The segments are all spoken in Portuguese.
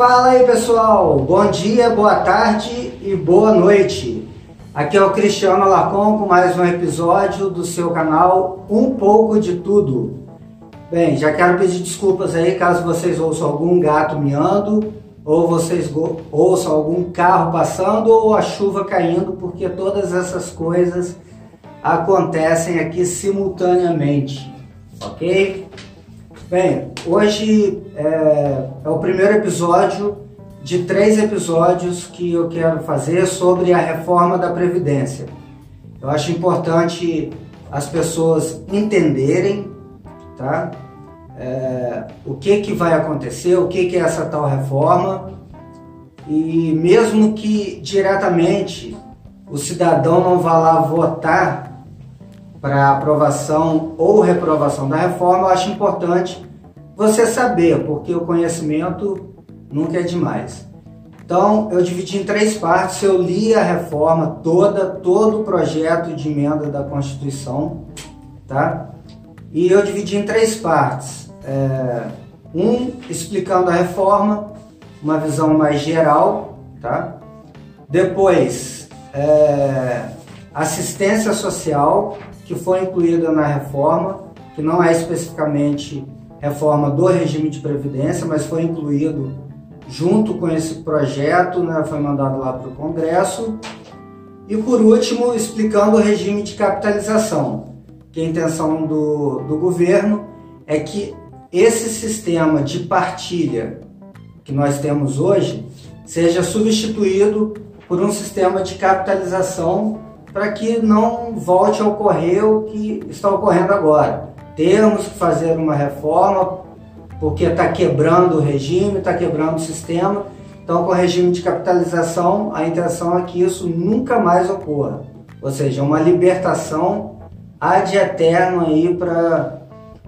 Fala aí pessoal, bom dia, boa tarde e boa noite. Aqui é o Cristiano Alarcon com mais um episódio do seu canal Um Pouco de Tudo. Bem, já quero pedir desculpas aí caso vocês ouçam algum gato miando, ou vocês ouçam algum carro passando, ou a chuva caindo, porque todas essas coisas acontecem aqui simultaneamente, ok? Bem, hoje é, é, o primeiro episódio de três episódios que eu quero fazer sobre a reforma da Previdência. Eu acho importante as pessoas entenderem tá? É, o que, que vai acontecer, o que, que é essa tal reforma e mesmo que diretamente o cidadão não vá lá votar para aprovação ou reprovação da reforma, eu acho importante você saber, porque o conhecimento nunca é demais. Então, eu dividi em três partes. Eu li a reforma toda, todo o projeto de emenda da Constituição, tá? E eu dividi em três partes. É, um, explicando a reforma, uma visão mais geral, tá? Depois, é, assistência social, que foi incluída na reforma, que não é especificamente reforma do regime de previdência, mas foi incluído junto com esse projeto, né, foi mandado lá para o Congresso. E por último, explicando o regime de capitalização, que a intenção do, do governo é que esse sistema de partilha que nós temos hoje seja substituído por um sistema de capitalização para que não volte a ocorrer o que está ocorrendo agora. Temos que fazer uma reforma porque está quebrando o regime, está quebrando o sistema. Então, com o regime de capitalização, a intenção é que isso nunca mais ocorra. Ou seja, uma libertação ad eterno aí para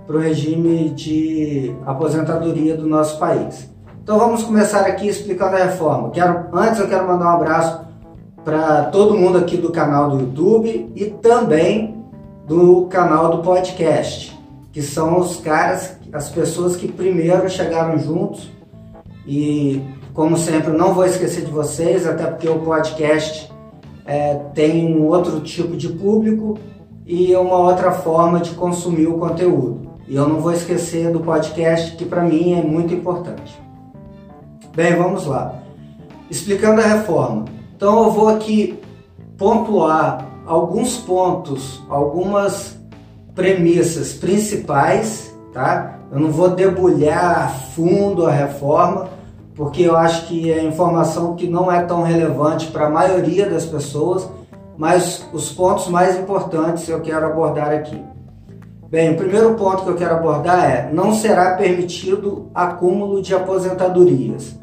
o regime de aposentadoria do nosso país. Então vamos começar aqui explicando a reforma. Quero, antes eu quero mandar um abraço para todo mundo aqui do canal do YouTube e também do canal do podcast, que são os caras, as pessoas que primeiro chegaram juntos e como sempre não vou esquecer de vocês, até porque o podcast é, tem um outro tipo de público e uma outra forma de consumir o conteúdo. E eu não vou esquecer do podcast, que para mim é muito importante. Bem, vamos lá. Explicando a reforma. Então eu vou aqui pontuar alguns pontos, algumas premissas principais, tá? Eu não vou debulhar a fundo a reforma, porque eu acho que é informação que não é tão relevante para a maioria das pessoas, mas os pontos mais importantes eu quero abordar aqui. Bem, o primeiro ponto que eu quero abordar é: não será permitido acúmulo de aposentadorias.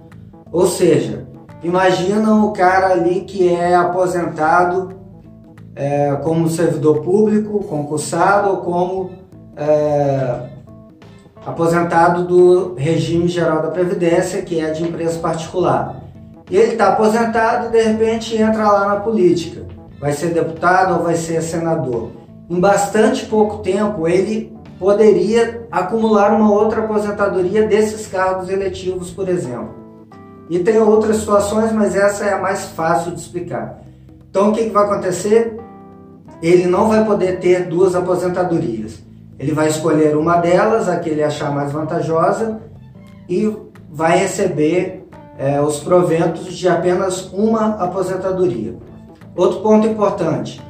Ou seja, Imagina o cara ali que é aposentado é, como servidor público, concursado ou como é, aposentado do regime geral da Previdência, que é de empresa particular. E ele está aposentado e de repente entra lá na política. Vai ser deputado ou vai ser senador. Em bastante pouco tempo ele poderia acumular uma outra aposentadoria desses cargos eletivos, por exemplo. E tem outras situações, mas essa é a mais fácil de explicar. Então o que, que vai acontecer? Ele não vai poder ter duas aposentadorias. Ele vai escolher uma delas, a que ele achar mais vantajosa, e vai receber é, os proventos de apenas uma aposentadoria. Outro ponto importante: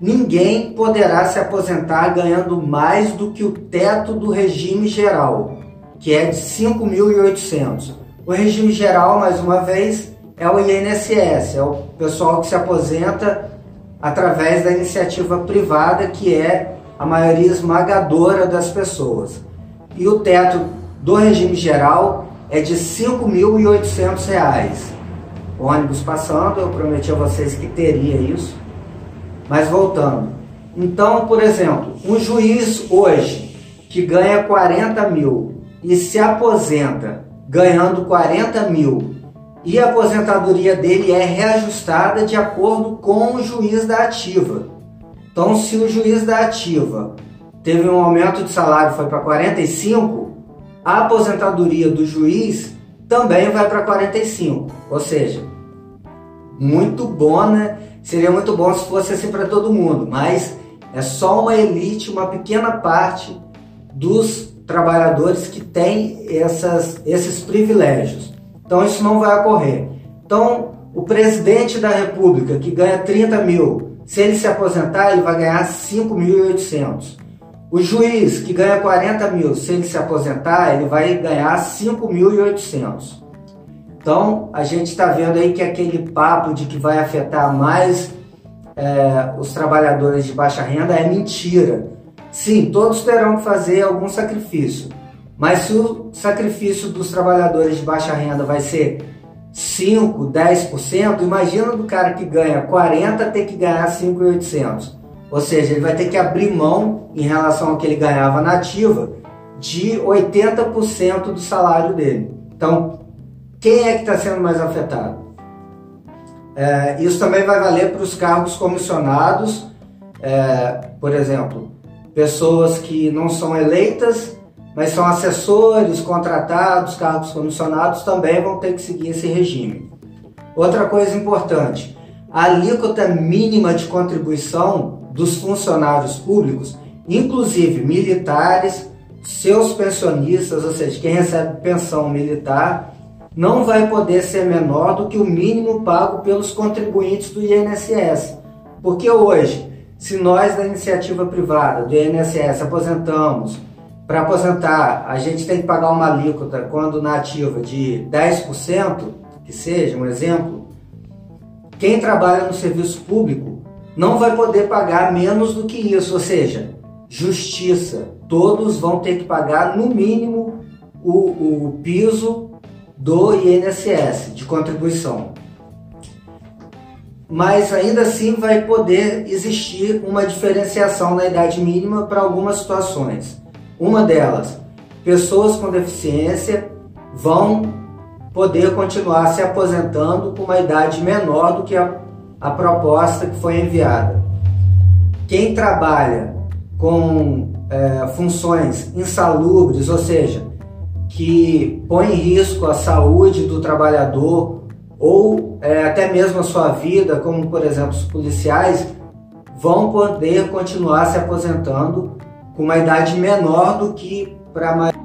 ninguém poderá se aposentar ganhando mais do que o teto do regime geral, que é de 5.800. O regime geral, mais uma vez, é o INSS, é o pessoal que se aposenta através da iniciativa privada, que é a maioria esmagadora das pessoas. E o teto do regime geral é de R$ 5.800. Ônibus passando, eu prometi a vocês que teria isso. Mas voltando. Então, por exemplo, um juiz hoje que ganha 40 mil e se aposenta ganhando 40 mil e a aposentadoria dele é reajustada de acordo com o juiz da ativa. Então, se o juiz da ativa teve um aumento de salário foi para 45, a aposentadoria do juiz também vai para 45, ou seja, muito bom, né? Seria muito bom se fosse assim para todo mundo, mas é só uma elite, uma pequena parte dos trabalhadores que tem essas, esses privilégios. Então isso não vai ocorrer. Então o presidente da República que ganha 30 mil, se ele se aposentar, ele vai ganhar 5.800. O juiz que ganha 40 mil, se ele se aposentar, ele vai ganhar 5.800. Então, a gente está vendo aí que aquele papo de que vai afetar mais é, os trabalhadores de baixa renda é mentira. Sim, todos terão que fazer algum sacrifício, mas se o sacrifício dos trabalhadores de baixa renda vai ser 5, 10%, imagina do cara que ganha 40 ter que ganhar 5.800. Ou seja, ele vai ter que abrir mão em relação ao que ele ganhava na ativa de 80% do salário dele. Então, quem é que está sendo mais afetado? É, isso também vai valer para os cargos comissionados, é, por exemplo, pessoas que não são eleitas, mas são assessores, contratados, cargos comissionados também vão ter que seguir esse regime. Outra coisa importante, a alíquota mínima de contribuição dos funcionários públicos, inclusive militares, seus pensionistas, ou seja, quem recebe pensão militar, não vai poder ser menor do que o mínimo pago pelos contribuintes do INSS. Porque hoje, se nós da iniciativa privada, do INSS, aposentamos, para aposentar a gente tem que pagar uma alíquota quando na ativa de 10%, que seja um exemplo, quem trabalha no serviço público não vai poder pagar menos do que isso, ou seja, justiça. Todos vão ter que pagar no mínimo o, o piso do INSS de contribuição. Mas ainda assim vai poder existir uma diferenciação na idade mínima para algumas situações. Uma delas, pessoas com deficiência vão poder continuar se aposentando com uma idade menor do que a, a proposta que foi enviada. Quem trabalha com é, funções insalubres, ou seja, que põe em risco a saúde do trabalhador ou é, até mesmo a sua vida, como por exemplo os policiais, vão poder continuar se aposentando com uma idade menor do que para a maioria.